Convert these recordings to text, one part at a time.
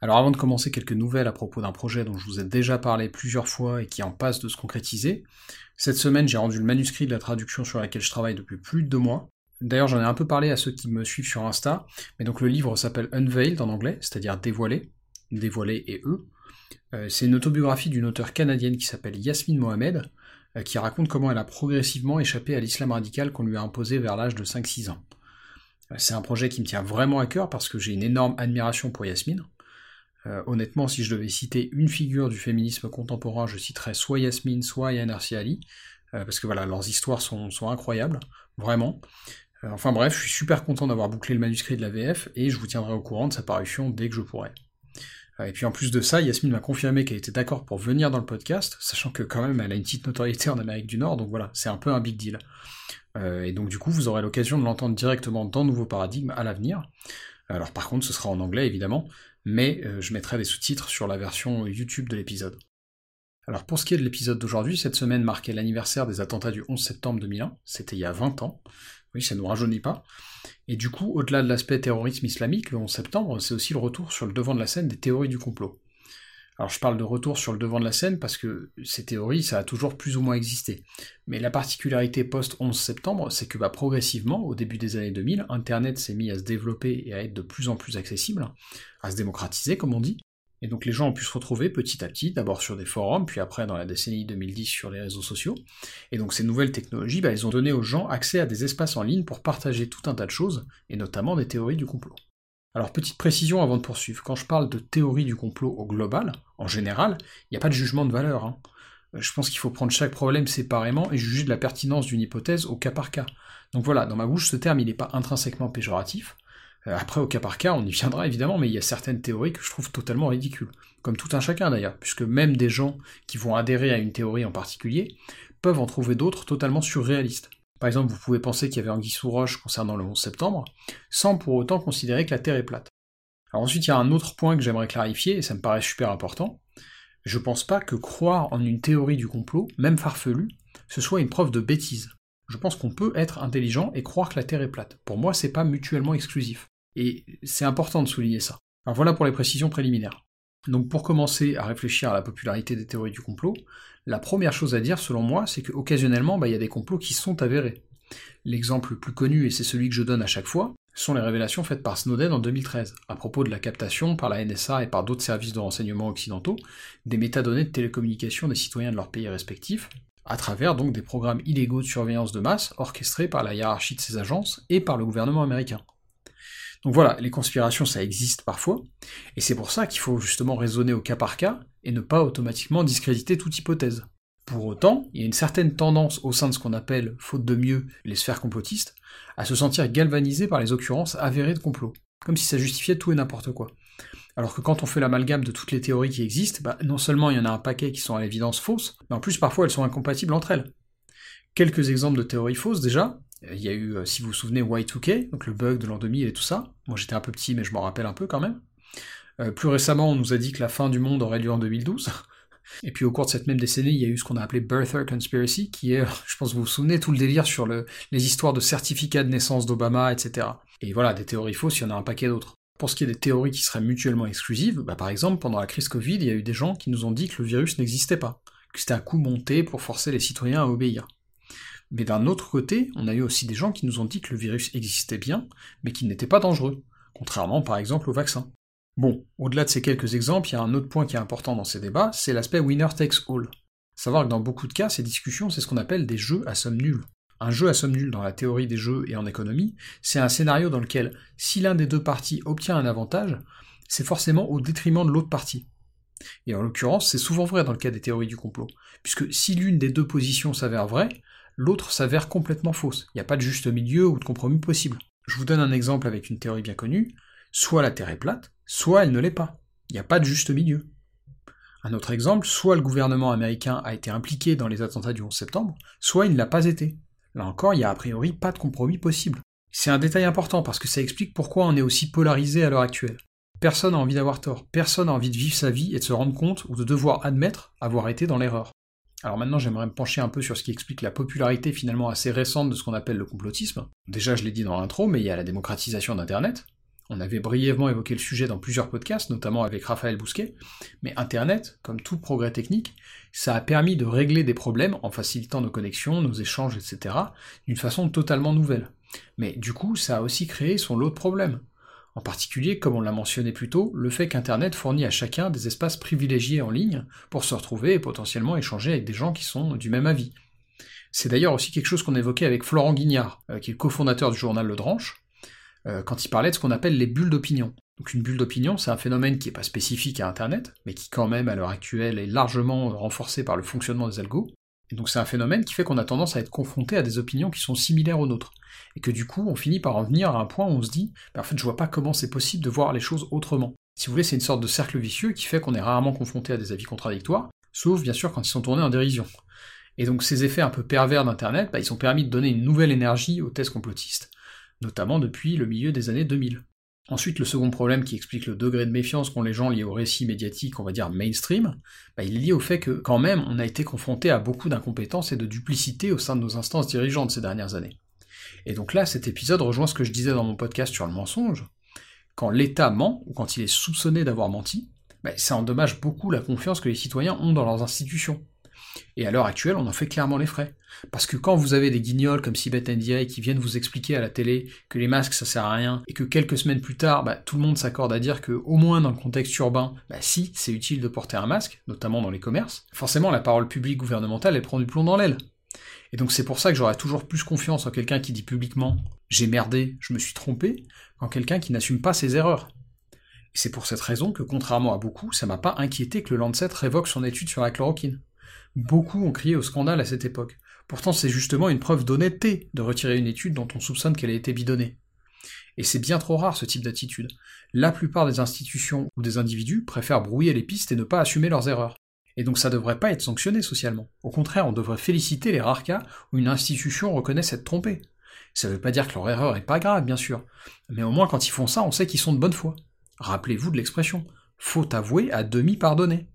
Alors avant de commencer quelques nouvelles à propos d'un projet dont je vous ai déjà parlé plusieurs fois et qui en passe de se concrétiser, cette semaine j'ai rendu le manuscrit de la traduction sur laquelle je travaille depuis plus de deux mois. D'ailleurs j'en ai un peu parlé à ceux qui me suivent sur Insta, mais donc le livre s'appelle Unveiled en anglais, c'est-à-dire dévoilé, dévoilé et eux. Euh, c'est une autobiographie d'une auteure canadienne qui s'appelle Yasmine Mohamed, euh, qui raconte comment elle a progressivement échappé à l'islam radical qu'on lui a imposé vers l'âge de 5-6 ans. Euh, c'est un projet qui me tient vraiment à cœur parce que j'ai une énorme admiration pour Yasmine. Euh, honnêtement, si je devais citer une figure du féminisme contemporain, je citerais soit Yasmine, soit Yann Ali, euh, parce que voilà, leurs histoires sont, incroyables, vraiment. Euh, enfin bref, je suis super content d'avoir bouclé le manuscrit de la VF, et je vous tiendrai au courant de sa parution dès que je pourrai. Et puis en plus de ça, Yasmine m'a confirmé qu'elle était d'accord pour venir dans le podcast, sachant que quand même elle a une petite notoriété en Amérique du Nord, donc voilà, c'est un peu un big deal. et donc du coup, vous aurez l'occasion de l'entendre directement dans Nouveau Paradigme à l'avenir. Alors par contre, ce sera en anglais évidemment, mais euh, je mettrai des sous-titres sur la version YouTube de l'épisode. Alors pour ce qui est de l'épisode d'aujourd'hui, cette semaine marquait l'anniversaire des attentats du 11 septembre 2001, c'était il y a 20 ans, oui ça nous rajeunit pas, et du coup au-delà de l'aspect terrorisme islamique, le 11 septembre, c'est aussi le retour sur le devant de la scène des théories du complot. Alors je parle de retour sur le devant de la scène parce que ces théories, ça a toujours plus ou moins existé. Mais la particularité post-11 septembre, c'est que bah, progressivement, au début des années 2000, Internet s'est mis à se développer et à être de plus en plus accessible, à se démocratiser comme on dit. Et donc les gens ont pu se retrouver petit à petit, d'abord sur des forums, puis après dans la décennie 2010 sur les réseaux sociaux. Et donc ces nouvelles technologies, bah, elles ont donné aux gens accès à des espaces en ligne pour partager tout un tas de choses, et notamment des théories du complot. Alors petite précision avant de poursuivre, quand je parle de théorie du complot au global, en général, il n'y a pas de jugement de valeur. Hein. Euh, je pense qu'il faut prendre chaque problème séparément et juger de la pertinence d'une hypothèse au cas par cas. Donc voilà, dans ma bouche, ce terme, il n'est pas intrinsèquement péjoratif. Euh, après, au cas par cas, on y viendra évidemment, mais il y a certaines théories que je trouve totalement ridicules. Comme tout un chacun d'ailleurs, puisque même des gens qui vont adhérer à une théorie en particulier peuvent en trouver d'autres totalement surréalistes. Par exemple, vous pouvez penser qu'il y avait Anguille sous roche concernant le 11 septembre, sans pour autant considérer que la Terre est plate. Alors ensuite, il y a un autre point que j'aimerais clarifier, et ça me paraît super important. Je pense pas que croire en une théorie du complot, même farfelue, ce soit une preuve de bêtise. Je pense qu'on peut être intelligent et croire que la Terre est plate. Pour moi, c'est pas mutuellement exclusif. Et c'est important de souligner ça. Alors voilà pour les précisions préliminaires. Donc pour commencer à réfléchir à la popularité des théories du complot, la première chose à dire selon moi, c'est qu'occasionnellement, bah, il y a des complots qui sont avérés. L'exemple le plus connu, et c'est celui que je donne à chaque fois, sont les révélations faites par Snowden en 2013, à propos de la captation par la NSA et par d'autres services de renseignement occidentaux des métadonnées de télécommunication des citoyens de leurs pays respectifs, à travers donc des programmes illégaux de surveillance de masse orchestrés par la hiérarchie de ces agences et par le gouvernement américain. Donc voilà, les conspirations, ça existe parfois, et c'est pour ça qu'il faut justement raisonner au cas par cas, et ne pas automatiquement discréditer toute hypothèse. Pour autant, il y a une certaine tendance au sein de ce qu'on appelle, faute de mieux, les sphères complotistes, à se sentir galvanisés par les occurrences avérées de complot, comme si ça justifiait tout et n'importe quoi. Alors que quand on fait l'amalgame de toutes les théories qui existent, bah, non seulement il y en a un paquet qui sont à l'évidence fausses, mais en plus parfois elles sont incompatibles entre elles. Quelques exemples de théories fausses déjà, il y a eu, euh, si vous vous souvenez, Y2K, donc le bug de l'an 2000 et tout ça. Moi j'étais un peu petit, mais je m'en rappelle un peu quand même. Euh, plus récemment, on nous a dit que la fin du monde aurait lieu en 2012. Et puis au cours de cette même décennie, il y a eu ce qu'on a appelé Birther Conspiracy, qui est, je pense que vous vous souvenez, tout le délire sur le, les histoires de certificats de naissance d'Obama, etc. Et voilà, des théories fausses, il y en a un paquet d'autres. Pour ce qui est des théories qui seraient mutuellement exclusives, bah par exemple, pendant la crise Covid, il y a eu des gens qui nous ont dit que le virus n'existait pas, que c'était un coup monté pour forcer les citoyens à obéir. Mais d'un autre côté, on a eu aussi des gens qui nous ont dit que le virus existait bien, mais qu'il n'était pas dangereux, contrairement par exemple au vaccin. Bon, au-delà de ces quelques exemples, il y a un autre point qui est important dans ces débats, c'est l'aspect winner takes all. Savoir que dans beaucoup de cas, ces discussions, c'est ce qu'on appelle des jeux à somme nulle. Un jeu à somme nulle dans la théorie des jeux et en économie, c'est un scénario dans lequel, si l'un des deux parties obtient un avantage, c'est forcément au détriment de l'autre partie. Et en l'occurrence, c'est souvent vrai dans le cas des théories du complot, puisque si l'une des deux positions s'avère vraie, l'autre s'avère complètement fausse. Il n'y a pas de juste milieu ou de compromis possible. Je vous donne un exemple avec une théorie bien connue. Soit la Terre est plate, soit elle ne l'est pas. Il n'y a pas de juste milieu. Un autre exemple, soit le gouvernement américain a été impliqué dans les attentats du 11 septembre, soit il ne l'a pas été. Là encore, il n'y a a priori pas de compromis possible. C'est un détail important parce que ça explique pourquoi on est aussi polarisé à l'heure actuelle. Personne n'a envie d'avoir tort, personne n'a envie de vivre sa vie et de se rendre compte ou de devoir admettre avoir été dans l'erreur. Alors maintenant, j'aimerais me pencher un peu sur ce qui explique la popularité finalement assez récente de ce qu'on appelle le complotisme. Déjà, je l'ai dit dans l'intro, mais il y a la démocratisation d'Internet. On avait brièvement évoqué le sujet dans plusieurs podcasts, notamment avec Raphaël Bousquet, mais Internet, comme tout progrès technique, ça a permis de régler des problèmes en facilitant nos connexions, nos échanges, etc., d'une façon totalement nouvelle. Mais du coup, ça a aussi créé son lot de problèmes. En particulier, comme on l'a mentionné plus tôt, le fait qu'Internet fournit à chacun des espaces privilégiés en ligne pour se retrouver et potentiellement échanger avec des gens qui sont du même avis. C'est d'ailleurs aussi quelque chose qu'on évoquait avec Florent Guignard, euh, qui est le cofondateur du journal Le Dranche, euh, quand il parlait de ce qu'on appelle les bulles d'opinion. Donc une bulle d'opinion, c'est un phénomène qui n'est pas spécifique à Internet, mais qui quand même à l'heure actuelle est largement renforcé par le fonctionnement des algos. Donc c'est un phénomène qui fait qu'on a tendance à être confronté à des opinions qui sont similaires aux nôtres. Et que du coup, on finit par en venir à un point où on se dit, bah, en fait, je vois pas comment c'est possible de voir les choses autrement. Si vous voulez, c'est une sorte de cercle vicieux qui fait qu'on est rarement confronté à des avis contradictoires, sauf bien sûr quand ils sont tournés en dérision. Et donc ces effets un peu pervers d'Internet, bah, ils ont permis de donner une nouvelle énergie aux thèses complotistes notamment depuis le milieu des années 2000. Ensuite, le second problème qui explique le degré de méfiance qu'ont les gens liés au récit médiatique, on va dire mainstream, bah, il est lié au fait que, quand même, on a été confronté à beaucoup d'incompétences et de duplicité au sein de nos instances dirigeantes ces dernières années. Et donc là, cet épisode rejoint ce que je disais dans mon podcast sur le mensonge. Quand l'État ment, ou quand il est soupçonné d'avoir menti, bah, ça endommage beaucoup la confiance que les citoyens ont dans leurs institutions. Et à l'heure actuelle, on en fait clairement les frais. Parce que quand vous avez des guignols comme Sibeth Ndiaye qui viennent vous expliquer à la télé que les masques ça sert à rien, et que quelques semaines plus tard, bah, tout le monde s'accorde à dire que, au moins dans le contexte urbain, bah si, c'est utile de porter un masque, notamment dans les commerces, forcément la parole publique gouvernementale, elle prend du plomb dans l'aile. Et donc c'est pour ça que j'aurais toujours plus confiance en quelqu'un qui dit publiquement j'ai merdé, je me suis trompé, qu'en quelqu'un qui n'assume pas ses erreurs. Et c'est pour cette raison que, contrairement à beaucoup, ça m'a pas inquiété que le Lancet révoque son étude sur la chloroquine. Beaucoup ont crié au scandale à cette époque. Pourtant, c'est justement une preuve d'honnêteté de retirer une étude dont on soupçonne qu'elle a été bidonnée. Et c'est bien trop rare ce type d'attitude. La plupart des institutions ou des individus préfèrent brouiller les pistes et ne pas assumer leurs erreurs. Et donc ça devrait pas être sanctionné socialement. Au contraire, on devrait féliciter les rares cas où une institution reconnaît s'être trompée. Ça veut pas dire que leur erreur est pas grave, bien sûr. Mais au moins quand ils font ça, on sait qu'ils sont de bonne foi. Rappelez-vous de l'expression. Faut avouer à demi pardonner.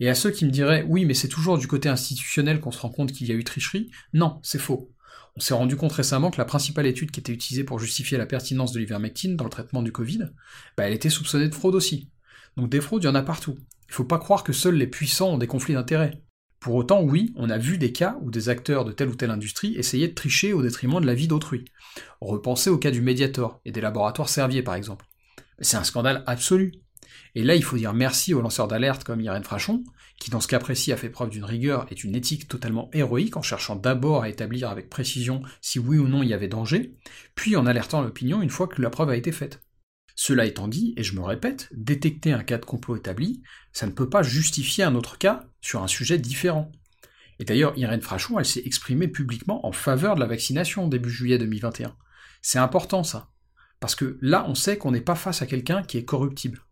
Et à ceux qui me diraient oui, mais c'est toujours du côté institutionnel qu'on se rend compte qu'il y a eu tricherie, non, c'est faux. On s'est rendu compte récemment que la principale étude qui était utilisée pour justifier la pertinence de l'ivermectine dans le traitement du Covid, bah, elle était soupçonnée de fraude aussi. Donc des fraudes, il y en a partout. Il faut pas croire que seuls les puissants ont des conflits d'intérêts. Pour autant, oui, on a vu des cas où des acteurs de telle ou telle industrie essayaient de tricher au détriment de la vie d'autrui. Repensez au cas du Mediator et des laboratoires Servier par exemple. C'est un scandale absolu. Et là, il faut dire merci aux lanceurs d'alerte comme Irène Frachon, qui dans ce cas précis a fait preuve d'une rigueur et d'une éthique totalement héroïque en cherchant d'abord à établir avec précision si oui ou non il y avait danger, puis en alertant l'opinion une fois que la preuve a été faite. Cela étant dit, et je me répète, détecter un cas de complot établi, ça ne peut pas justifier un autre cas sur un sujet différent. Et d'ailleurs, Irène Frachon, elle s'est exprimée publiquement en faveur de la vaccination début juillet 2021. C'est important ça. Parce que là, on sait qu'on n'est pas face à quelqu'un qui est corruptible.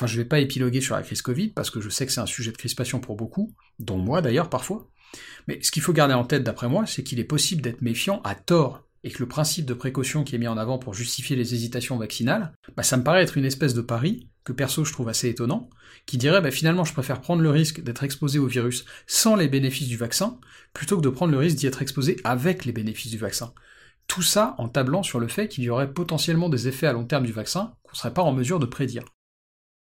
Enfin, je vais pas épiloguer sur la crise Covid, parce que je sais que c'est un sujet de crispation pour beaucoup, dont moi d'ailleurs parfois. Mais ce qu'il faut garder en tête d'après moi, c'est qu'il est possible d'être méfiant à tort, et que le principe de précaution qui est mis en avant pour justifier les hésitations vaccinales, bah, ça me paraît être une espèce de pari, que perso je trouve assez étonnant, qui dirait bah, finalement je préfère prendre le risque d'être exposé au virus sans les bénéfices du vaccin, plutôt que de prendre le risque d'y être exposé avec les bénéfices du vaccin. Tout ça en tablant sur le fait qu'il y aurait potentiellement des effets à long terme du vaccin qu'on ne serait pas en mesure de prédire.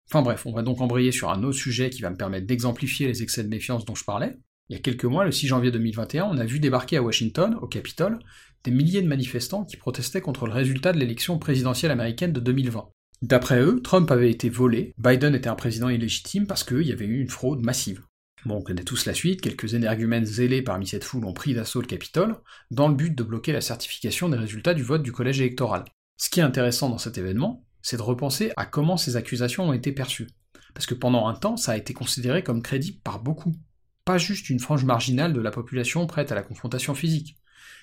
Enfin bref, on va donc embrayer sur un autre sujet qui va me permettre d'exemplifier les excès de méfiance dont je parlais. Il y a quelques mois, le 6 janvier 2021, on a vu débarquer à Washington, au Capitole, des milliers de manifestants qui protestaient contre le résultat de l'élection présidentielle américaine de 2020. D'après eux, Trump avait été volé, Biden était un président illégitime parce qu'il y avait eu une fraude massive. Bon, on connaît tous la suite, quelques énergumènes zélés parmi cette foule ont pris d'assaut le Capitole, dans le but de bloquer la certification des résultats du vote du collège électoral. Ce qui est intéressant dans cet événement, c'est de repenser à comment ces accusations ont été perçues. Parce que pendant un temps, ça a été considéré comme crédible par beaucoup. Pas juste une frange marginale de la population prête à la confrontation physique.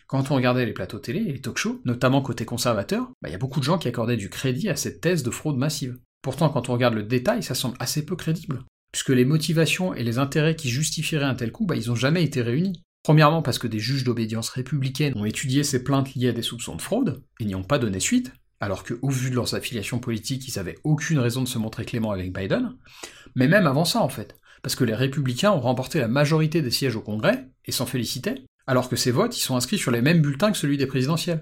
Quand on regardait les plateaux télé et les talk-shows, notamment côté conservateur, il bah, y a beaucoup de gens qui accordaient du crédit à cette thèse de fraude massive. Pourtant, quand on regarde le détail, ça semble assez peu crédible. puisque les motivations et les intérêts qui justifieraient un tel coup, bah, ils n'ont jamais été réunis. Premièrement parce que des juges d'obédience républicaine ont étudié ces plaintes liées à des soupçons de fraude, et n'y ont pas donné suite, alors qu'au vu de leurs affiliations politiques, ils avaient aucune raison de se montrer clément avec Biden, mais même avant ça en fait, parce que les républicains ont remporté la majorité des sièges au Congrès, et s'en félicitaient, alors que ces votes, ils sont inscrits sur les mêmes bulletins que celui des présidentielles.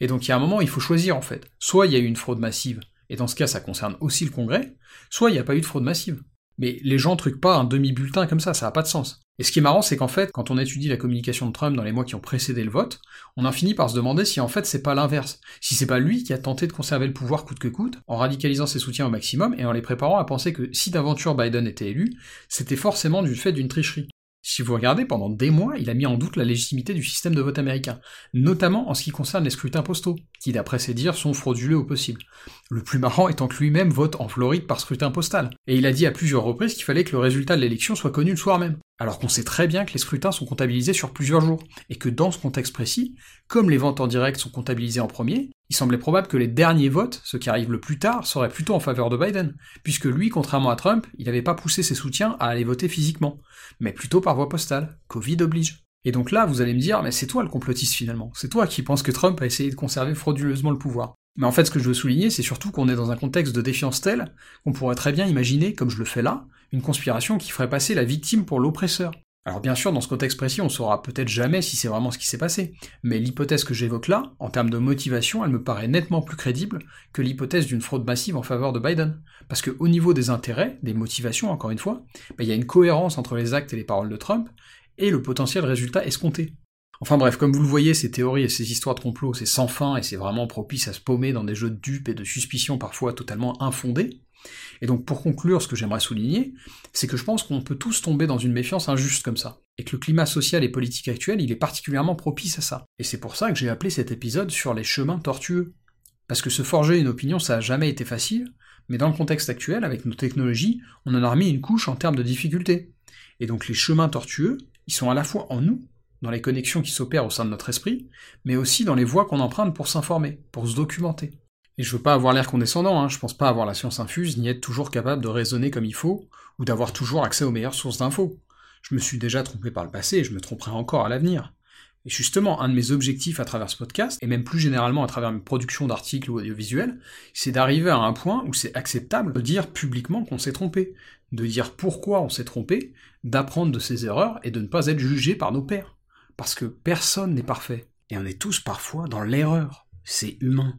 Et donc il y a un moment, il faut choisir en fait. Soit il y a eu une fraude massive, et dans ce cas ça concerne aussi le Congrès, soit il n'y a pas eu de fraude massive. Mais les gens truquent pas un demi-bulletin comme ça, ça n'a pas de sens. Et ce qui est marrant, c'est qu'en fait, quand on étudie la communication de Trump dans les mois qui ont précédé le vote, on en finit par se demander si en fait c'est pas l'inverse. Si c'est pas lui qui a tenté de conserver le pouvoir coûte que coûte, en radicalisant ses soutiens au maximum et en les préparant à penser que si d'aventure Biden était élu, c'était forcément du fait d'une tricherie. Si vous regardez, pendant des mois, il a mis en doute la légitimité du système de vote américain, notamment en ce qui concerne les scrutins postaux, qui d'après ses dires sont frauduleux au possible. Le plus marrant étant que lui-même vote en Floride par scrutin postal, et il a dit à plusieurs reprises qu'il fallait que le résultat de l'élection soit connu le soir même. Alors qu'on sait très bien que les scrutins sont comptabilisés sur plusieurs jours, et que dans ce contexte précis, comme les ventes en direct sont comptabilisées en premier, il semblait probable que les derniers votes, ceux qui arrivent le plus tard, seraient plutôt en faveur de Biden, puisque lui, contrairement à Trump, il n'avait pas poussé ses soutiens à aller voter physiquement, mais plutôt par voie postale. Covid oblige. Et donc là, vous allez me dire, mais c'est toi le complotiste finalement, c'est toi qui penses que Trump a essayé de conserver frauduleusement le pouvoir. Mais en fait, ce que je veux souligner, c'est surtout qu'on est dans un contexte de défiance tel qu'on pourrait très bien imaginer, comme je le fais là, une conspiration qui ferait passer la victime pour l'oppresseur. Alors bien sûr, dans ce contexte précis, on saura peut-être jamais si c'est vraiment ce qui s'est passé, mais l'hypothèse que j'évoque là, en termes de motivation, elle me paraît nettement plus crédible que l'hypothèse d'une fraude massive en faveur de Biden. Parce qu'au niveau des intérêts, des motivations, encore une fois, bah, il y a une cohérence entre les actes et les paroles de Trump, et le potentiel résultat escompté. Enfin bref, comme vous le voyez, ces théories et ces histoires de complot, c'est sans fin et c'est vraiment propice à se paumer dans des jeux de dupes et de suspicions parfois totalement infondées. Et donc pour conclure, ce que j'aimerais souligner, c'est que je pense qu'on peut tous tomber dans une méfiance injuste comme ça, et que le climat social et politique actuel, il est particulièrement propice à ça. Et c'est pour ça que j'ai appelé cet épisode sur les chemins tortueux. Parce que se forger une opinion, ça a jamais été facile, mais dans le contexte actuel, avec nos technologies, on en a remis une couche en termes de difficultés. Et donc les chemins tortueux, ils sont à la fois en nous, dans les connexions qui s'opèrent au sein de notre esprit, mais aussi dans les voies qu'on emprunte pour s'informer, pour se documenter. Et je veux pas avoir l'air condescendant, hein, je pense pas avoir la science infuse, ni être toujours capable de raisonner comme il faut, ou d'avoir toujours accès aux meilleures sources d'infos. Je me suis déjà trompé par le passé, et je me tromperai encore à l'avenir. Et justement, un de mes objectifs à travers ce podcast, et même plus généralement à travers mes productions d'articles ou audiovisuels, c'est d'arriver à un point où c'est acceptable de dire publiquement qu'on s'est trompé, de dire pourquoi on s'est trompé, d'apprendre de ses erreurs et de ne pas être jugé par nos pairs. Parce que personne n'est parfait. Et on est tous parfois dans l'erreur. C'est humain.